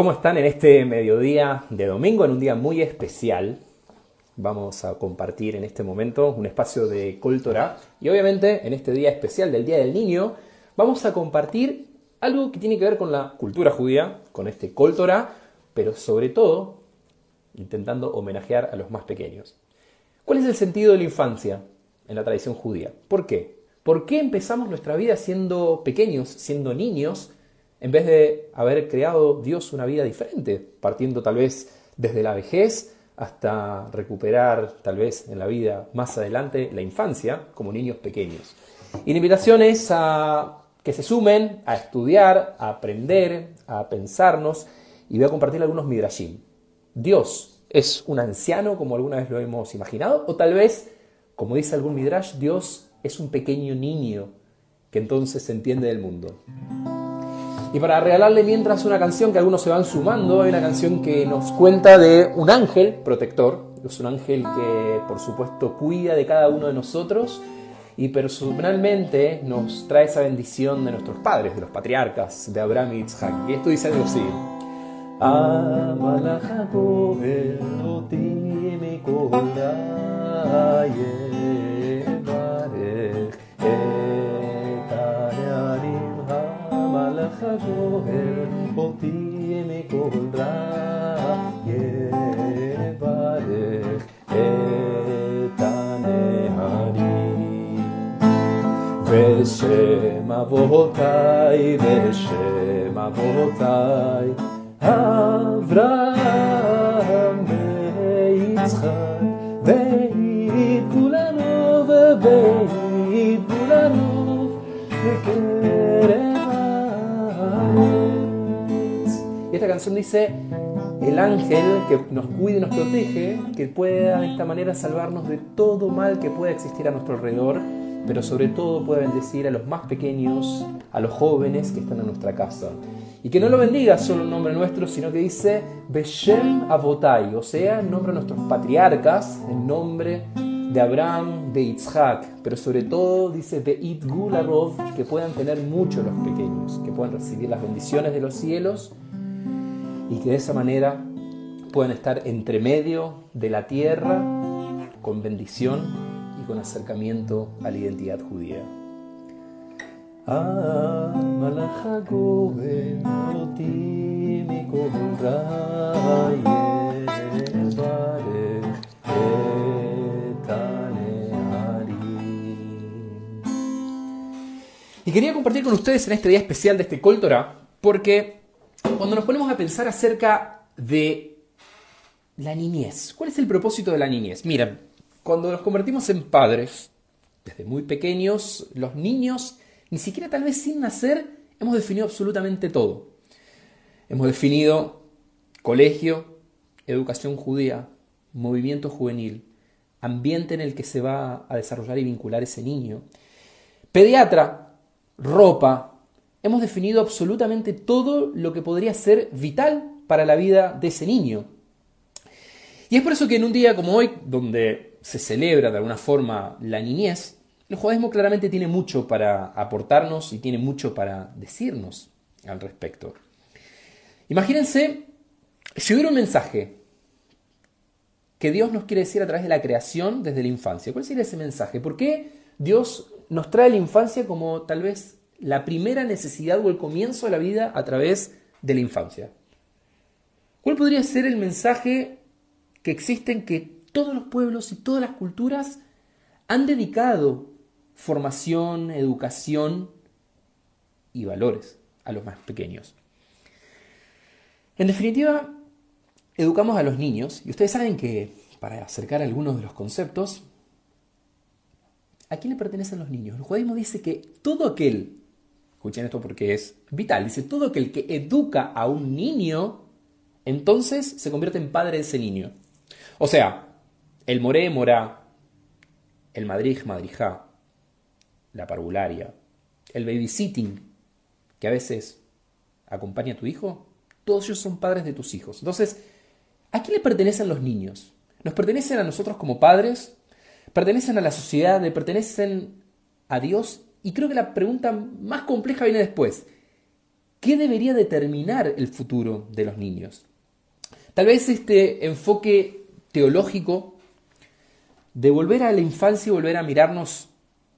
¿Cómo están en este mediodía de domingo, en un día muy especial? Vamos a compartir en este momento un espacio de Coltora y obviamente en este día especial del Día del Niño vamos a compartir algo que tiene que ver con la cultura judía, con este Coltora, pero sobre todo intentando homenajear a los más pequeños. ¿Cuál es el sentido de la infancia en la tradición judía? ¿Por qué? ¿Por qué empezamos nuestra vida siendo pequeños, siendo niños, en vez de haber creado Dios una vida diferente, partiendo tal vez desde la vejez hasta recuperar tal vez en la vida más adelante la infancia como niños pequeños? Y la invitación es a que se sumen a estudiar, a aprender, a pensarnos y voy a compartir algunos midrashim. Dios es un anciano como alguna vez lo hemos imaginado o tal vez, como dice algún midrash, Dios es un pequeño niño que entonces se entiende del mundo. Y para regalarle mientras una canción que algunos se van sumando, hay una canción que nos cuenta de un ángel protector, es un ángel que por supuesto cuida de cada uno de nosotros y personalmente nos trae esa bendición de nuestros padres, de los patriarcas, de Abraham y Isaac. Y esto dice algo así. הגואל אותי מכל רע יברך את הנהרים בשם אבותיי בשם אבותיי אברהם dice, el ángel que nos cuide y nos protege, que pueda de esta manera salvarnos de todo mal que pueda existir a nuestro alrededor, pero sobre todo pueda bendecir a los más pequeños, a los jóvenes que están en nuestra casa. Y que no lo bendiga solo en nombre nuestro, sino que dice Beshem Avotai, o sea, en nombre de nuestros patriarcas, en nombre de Abraham, de Isaac, pero sobre todo dice de Itgularov, que puedan tener mucho los pequeños, que puedan recibir las bendiciones de los cielos y que de esa manera puedan estar entre medio de la tierra con bendición y con acercamiento a la identidad judía. Y quería compartir con ustedes en este día especial de este Kol porque cuando nos ponemos a pensar acerca de la niñez, ¿cuál es el propósito de la niñez? Miren, cuando nos convertimos en padres, desde muy pequeños, los niños, ni siquiera tal vez sin nacer, hemos definido absolutamente todo. Hemos definido colegio, educación judía, movimiento juvenil, ambiente en el que se va a desarrollar y vincular ese niño. Pediatra, ropa, hemos definido absolutamente todo lo que podría ser vital para la vida de ese niño. Y es por eso que en un día como hoy, donde se celebra de alguna forma la niñez, el judaísmo claramente tiene mucho para aportarnos y tiene mucho para decirnos al respecto. Imagínense si hubiera un mensaje que Dios nos quiere decir a través de la creación desde la infancia. ¿Cuál sería ese mensaje? ¿Por qué Dios nos trae la infancia como tal vez la primera necesidad o el comienzo de la vida a través de la infancia. ¿Cuál podría ser el mensaje que existe en que todos los pueblos y todas las culturas han dedicado formación, educación y valores a los más pequeños? En definitiva, educamos a los niños y ustedes saben que para acercar algunos de los conceptos ¿A quién le pertenecen los niños? El judaísmo dice que todo aquel, escuchen esto porque es vital, dice todo aquel que educa a un niño, entonces se convierte en padre de ese niño. O sea, el moré, morá, el madrij, madrijá, la parvularia, el babysitting, que a veces acompaña a tu hijo, todos ellos son padres de tus hijos. Entonces, ¿a quién le pertenecen los niños? ¿Nos pertenecen a nosotros como padres? pertenecen a la sociedad, le pertenecen a Dios. Y creo que la pregunta más compleja viene después. ¿qué debería determinar el futuro de los niños? Tal vez este enfoque teológico de volver a la infancia y volver a mirarnos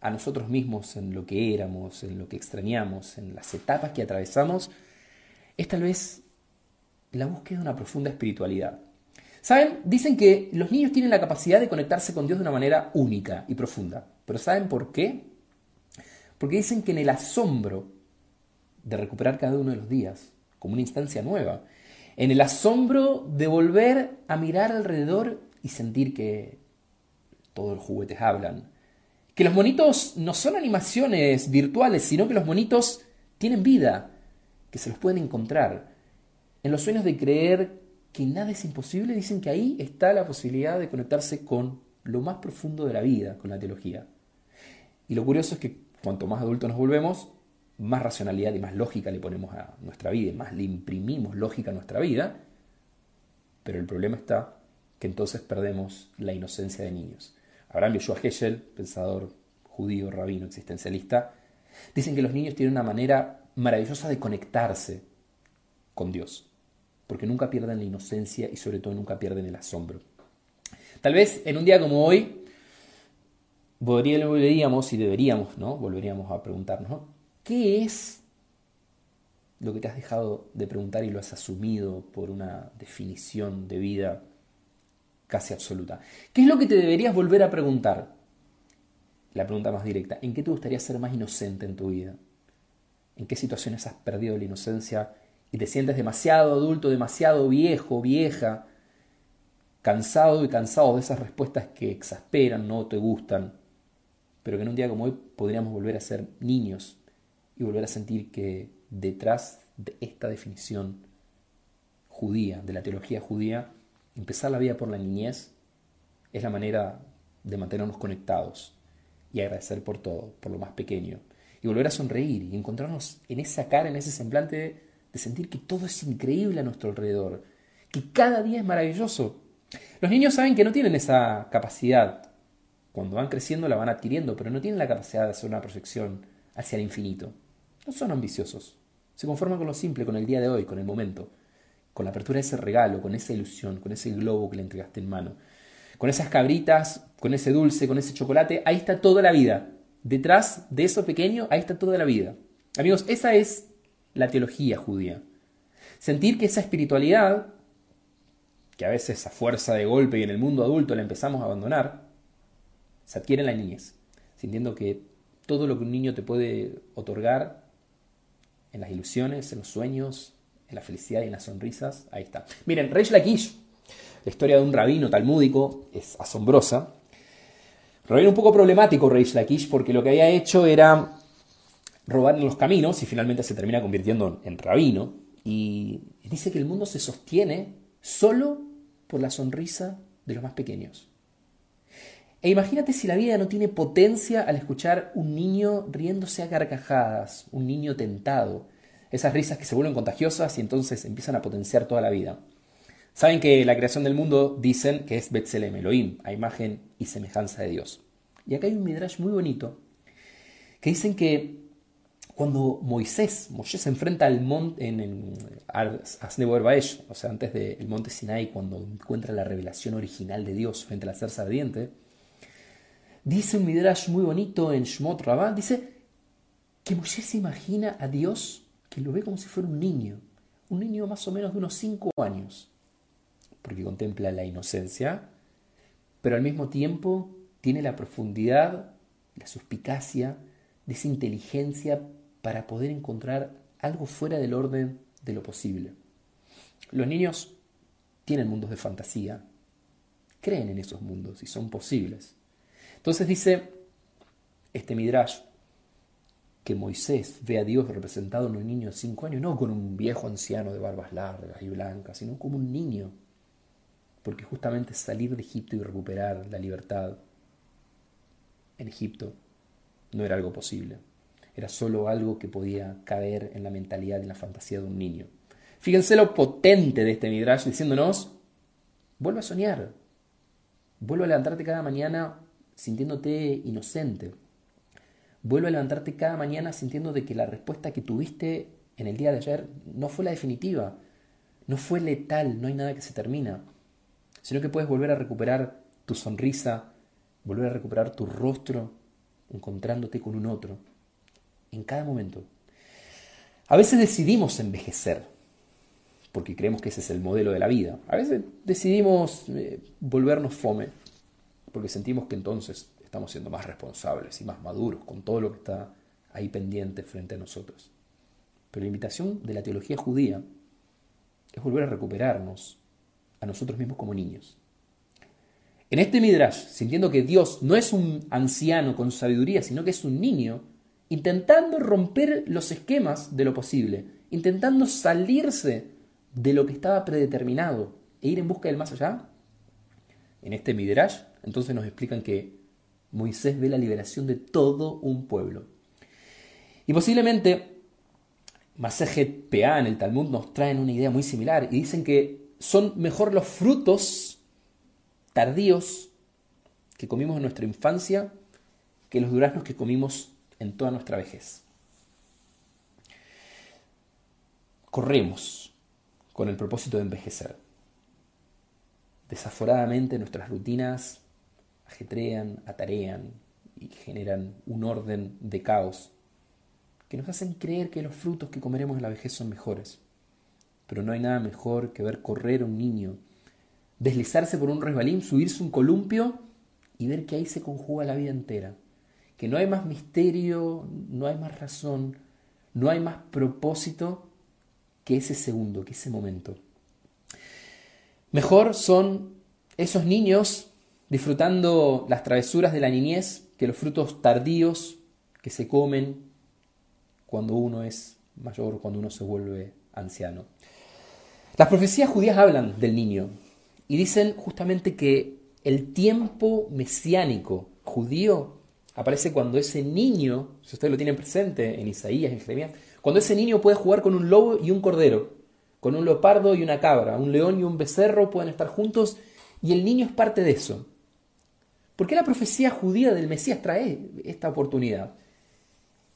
a nosotros mismos en lo que éramos, en lo que extrañamos, en las etapas que atravesamos, es tal vez la búsqueda de una profunda espiritualidad. ¿Saben? Dicen que los niños tienen la capacidad de conectarse con Dios de una manera única y profunda. Pero ¿saben por qué? Porque dicen que en el asombro de recuperar cada uno de los días, como una instancia nueva, en el asombro de volver a mirar alrededor y sentir que todos los juguetes hablan, que los monitos no son animaciones virtuales, sino que los monitos tienen vida, que se los pueden encontrar. En los sueños de creer que nada es imposible, dicen que ahí está la posibilidad de conectarse con lo más profundo de la vida, con la teología. Y lo curioso es que cuanto más adultos nos volvemos, más racionalidad y más lógica le ponemos a nuestra vida, más le imprimimos lógica a nuestra vida, pero el problema está que entonces perdemos la inocencia de niños. Abraham Yoshua Heschel, pensador judío, rabino, existencialista, dicen que los niños tienen una manera maravillosa de conectarse con Dios porque nunca pierden la inocencia y sobre todo nunca pierden el asombro. Tal vez en un día como hoy volveríamos y deberíamos, ¿no? Volveríamos a preguntarnos, ¿qué es lo que te has dejado de preguntar y lo has asumido por una definición de vida casi absoluta? ¿Qué es lo que te deberías volver a preguntar? La pregunta más directa, ¿en qué te gustaría ser más inocente en tu vida? ¿En qué situaciones has perdido la inocencia y te sientes demasiado adulto, demasiado viejo, vieja, cansado y cansado de esas respuestas que exasperan, no te gustan, pero que en un día como hoy podríamos volver a ser niños y volver a sentir que detrás de esta definición judía, de la teología judía, empezar la vida por la niñez es la manera de mantenernos conectados y agradecer por todo, por lo más pequeño, y volver a sonreír y encontrarnos en esa cara, en ese semblante de de sentir que todo es increíble a nuestro alrededor, que cada día es maravilloso. Los niños saben que no tienen esa capacidad. Cuando van creciendo la van adquiriendo, pero no tienen la capacidad de hacer una proyección hacia el infinito. No son ambiciosos. Se conforman con lo simple, con el día de hoy, con el momento, con la apertura de ese regalo, con esa ilusión, con ese globo que le entregaste en mano, con esas cabritas, con ese dulce, con ese chocolate. Ahí está toda la vida. Detrás de eso pequeño, ahí está toda la vida. Amigos, esa es la teología judía. Sentir que esa espiritualidad, que a veces a fuerza de golpe y en el mundo adulto la empezamos a abandonar, se adquiere en la niñez, sintiendo que todo lo que un niño te puede otorgar en las ilusiones, en los sueños, en la felicidad y en las sonrisas, ahí está. Miren, Reish Lakish, la historia de un rabino talmúdico, es asombrosa. Rabino un poco problemático, Reish Lakish, porque lo que había hecho era robar en los caminos y finalmente se termina convirtiendo en rabino. Y dice que el mundo se sostiene solo por la sonrisa de los más pequeños. E imagínate si la vida no tiene potencia al escuchar un niño riéndose a carcajadas, un niño tentado, esas risas que se vuelven contagiosas y entonces empiezan a potenciar toda la vida. Saben que la creación del mundo dicen que es Betzelem, Elohim, a imagen y semejanza de Dios. Y acá hay un midrash muy bonito que dicen que cuando Moisés, Moisés se enfrenta al monte en, en o sea, antes del monte Sinai, cuando encuentra la revelación original de Dios frente a la zarza ardiente, dice un midrash muy bonito en Shmot Rabbah, dice que Moisés se imagina a Dios que lo ve como si fuera un niño, un niño más o menos de unos 5 años, porque contempla la inocencia, pero al mismo tiempo tiene la profundidad, la suspicacia, de esa inteligencia para poder encontrar algo fuera del orden de lo posible. Los niños tienen mundos de fantasía, creen en esos mundos y son posibles. Entonces dice este Midrash que Moisés ve a Dios representado en un niño de cinco años, no con un viejo anciano de barbas largas y blancas, sino como un niño, porque justamente salir de Egipto y recuperar la libertad en Egipto no era algo posible. Era solo algo que podía caer en la mentalidad y en la fantasía de un niño. Fíjense lo potente de este Midrash diciéndonos, vuelve a soñar, vuelve a levantarte cada mañana sintiéndote inocente, vuelve a levantarte cada mañana sintiendo de que la respuesta que tuviste en el día de ayer no fue la definitiva, no fue letal, no hay nada que se termina, sino que puedes volver a recuperar tu sonrisa, volver a recuperar tu rostro, encontrándote con un otro, en cada momento. A veces decidimos envejecer, porque creemos que ese es el modelo de la vida. A veces decidimos eh, volvernos fome, porque sentimos que entonces estamos siendo más responsables y más maduros con todo lo que está ahí pendiente frente a nosotros. Pero la invitación de la teología judía es volver a recuperarnos a nosotros mismos como niños. En este Midrash, sintiendo que Dios no es un anciano con sabiduría, sino que es un niño, intentando romper los esquemas de lo posible, intentando salirse de lo que estaba predeterminado e ir en busca del más allá, en este Midrash, entonces nos explican que Moisés ve la liberación de todo un pueblo. Y posiblemente Masejet Peá en el Talmud nos traen una idea muy similar y dicen que son mejor los frutos tardíos que comimos en nuestra infancia que los duraznos que comimos en toda nuestra vejez. Corremos con el propósito de envejecer. Desaforadamente nuestras rutinas ajetrean, atarean y generan un orden de caos que nos hacen creer que los frutos que comeremos en la vejez son mejores. Pero no hay nada mejor que ver correr a un niño, deslizarse por un resbalín, subirse un columpio y ver que ahí se conjuga la vida entera. Que no hay más misterio, no hay más razón, no hay más propósito que ese segundo, que ese momento. Mejor son esos niños disfrutando las travesuras de la niñez que los frutos tardíos que se comen cuando uno es mayor, cuando uno se vuelve anciano. Las profecías judías hablan del niño y dicen justamente que el tiempo mesiánico judío aparece cuando ese niño, si ustedes lo tienen presente en Isaías, en Jeremías, cuando ese niño puede jugar con un lobo y un cordero, con un leopardo y una cabra, un león y un becerro pueden estar juntos y el niño es parte de eso. ¿Por qué la profecía judía del Mesías trae esta oportunidad?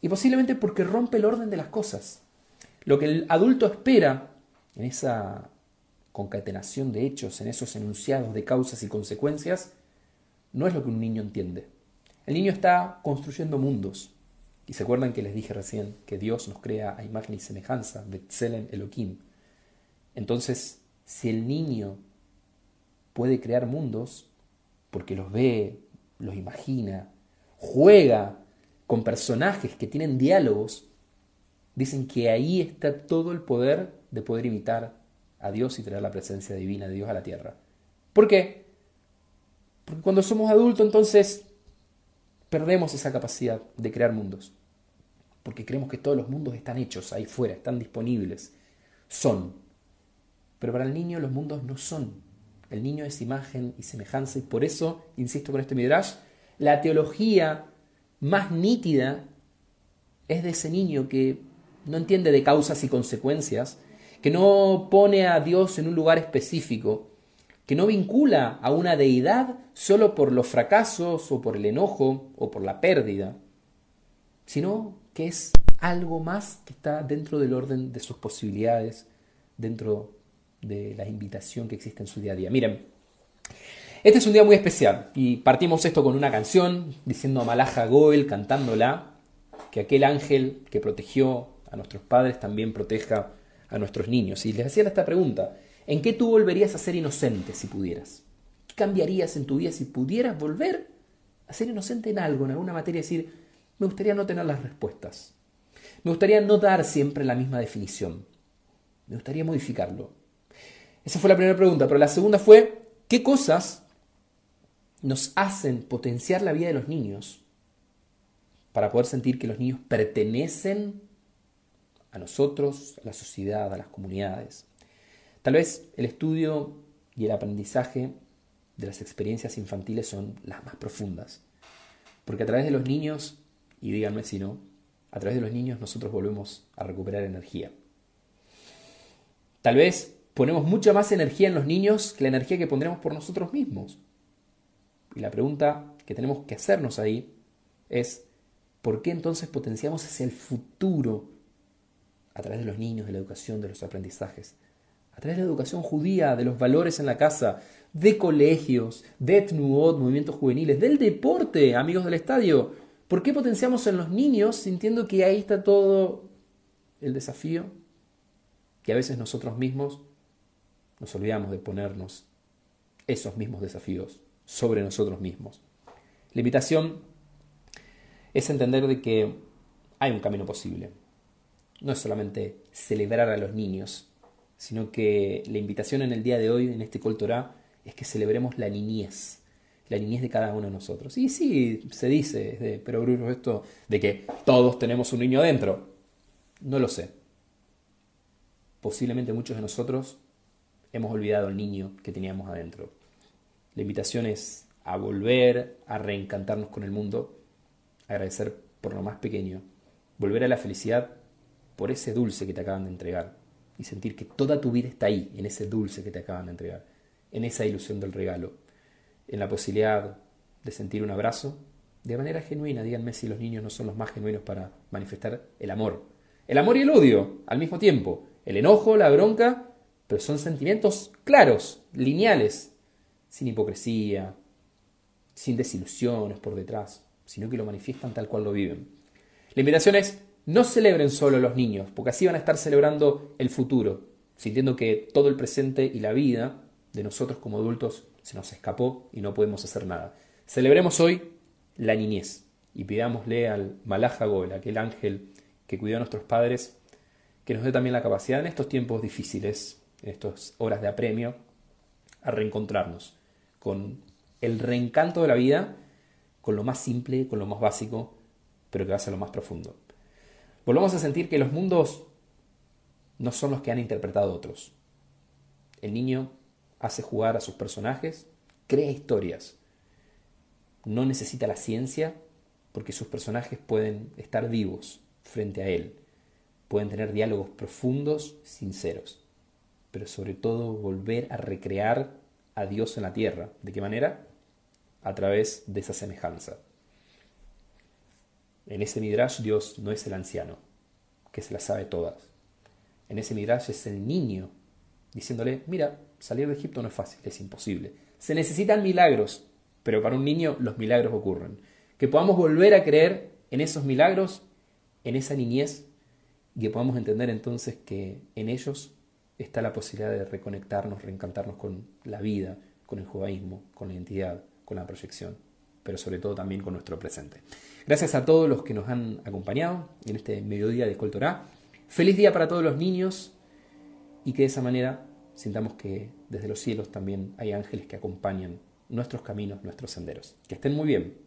Y posiblemente porque rompe el orden de las cosas. Lo que el adulto espera en esa concatenación de hechos, en esos enunciados de causas y consecuencias, no es lo que un niño entiende. El niño está construyendo mundos. Y se acuerdan que les dije recién que Dios nos crea a imagen y semejanza, Betzelen Elohim. Entonces, si el niño puede crear mundos, porque los ve, los imagina, juega con personajes que tienen diálogos, dicen que ahí está todo el poder de poder imitar a Dios y traer la presencia divina de Dios a la tierra. ¿Por qué? Porque cuando somos adultos entonces perdemos esa capacidad de crear mundos. Porque creemos que todos los mundos están hechos ahí fuera, están disponibles, son. Pero para el niño los mundos no son. El niño es imagen y semejanza y por eso, insisto con este midrash, la teología más nítida es de ese niño que no entiende de causas y consecuencias, que no pone a Dios en un lugar específico, que no vincula a una deidad solo por los fracasos o por el enojo o por la pérdida, sino que es algo más que está dentro del orden de sus posibilidades, dentro de la invitación que existe en su día a día. Miren, este es un día muy especial y partimos esto con una canción diciendo a Malaja Goel, cantándola, que aquel ángel que protegió a nuestros padres también proteja a nuestros niños. Y les hacían esta pregunta, ¿en qué tú volverías a ser inocente si pudieras? ¿Qué cambiarías en tu vida si pudieras volver a ser inocente en algo, en alguna materia? decir, me gustaría no tener las respuestas. Me gustaría no dar siempre la misma definición. Me gustaría modificarlo. Esa fue la primera pregunta, pero la segunda fue, ¿qué cosas nos hacen potenciar la vida de los niños para poder sentir que los niños pertenecen a nosotros, a la sociedad, a las comunidades. Tal vez el estudio y el aprendizaje de las experiencias infantiles son las más profundas, porque a través de los niños, y díganme si no, a través de los niños nosotros volvemos a recuperar energía. Tal vez ponemos mucha más energía en los niños que la energía que pondremos por nosotros mismos. Y la pregunta que tenemos que hacernos ahí es, ¿por qué entonces potenciamos hacia el futuro a través de los niños, de la educación, de los aprendizajes, a través de la educación judía, de los valores en la casa, de colegios, de Tnuot, movimientos juveniles, del deporte, amigos del estadio. ¿Por qué potenciamos en los niños sintiendo que ahí está todo el desafío? Que a veces nosotros mismos nos olvidamos de ponernos esos mismos desafíos sobre nosotros mismos. La invitación es entender de que hay un camino posible. No es solamente celebrar a los niños, sino que la invitación en el día de hoy, en este Col es que celebremos la niñez, la niñez de cada uno de nosotros. Y sí, se dice de Bruno esto de que todos tenemos un niño adentro. No lo sé. Posiblemente muchos de nosotros hemos olvidado el niño que teníamos adentro. La invitación es a volver a reencantarnos con el mundo, agradecer por lo más pequeño, volver a la felicidad por ese dulce que te acaban de entregar y sentir que toda tu vida está ahí, en ese dulce que te acaban de entregar, en esa ilusión del regalo, en la posibilidad de sentir un abrazo de manera genuina. Díganme si los niños no son los más genuinos para manifestar el amor. El amor y el odio al mismo tiempo. El enojo, la bronca, pero son sentimientos claros, lineales, sin hipocresía, sin desilusiones por detrás, sino que lo manifiestan tal cual lo viven. La invitación es no celebren solo los niños, porque así van a estar celebrando el futuro, sintiendo que todo el presente y la vida de nosotros como adultos se nos escapó y no podemos hacer nada. Celebremos hoy la niñez y pidámosle al Malaja aquel ángel que cuidó a nuestros padres, que nos dé también la capacidad en estos tiempos difíciles, en estas horas de apremio, a reencontrarnos con el reencanto de la vida, con lo más simple, con lo más básico, pero que va a ser lo más profundo. Volvamos a sentir que los mundos no son los que han interpretado otros. El niño hace jugar a sus personajes, crea historias. No necesita la ciencia porque sus personajes pueden estar vivos frente a él. Pueden tener diálogos profundos, sinceros. Pero sobre todo volver a recrear a Dios en la tierra. ¿De qué manera? A través de esa semejanza. En ese Midrash Dios no es el anciano, que se las sabe todas. En ese Midrash es el niño, diciéndole, mira, salir de Egipto no es fácil, es imposible. Se necesitan milagros, pero para un niño los milagros ocurren. Que podamos volver a creer en esos milagros, en esa niñez, y que podamos entender entonces que en ellos está la posibilidad de reconectarnos, reencantarnos con la vida, con el judaísmo, con la identidad, con la proyección, pero sobre todo también con nuestro presente. Gracias a todos los que nos han acompañado en este mediodía de Escoltorá. Feliz día para todos los niños y que de esa manera sintamos que desde los cielos también hay ángeles que acompañan nuestros caminos, nuestros senderos. Que estén muy bien.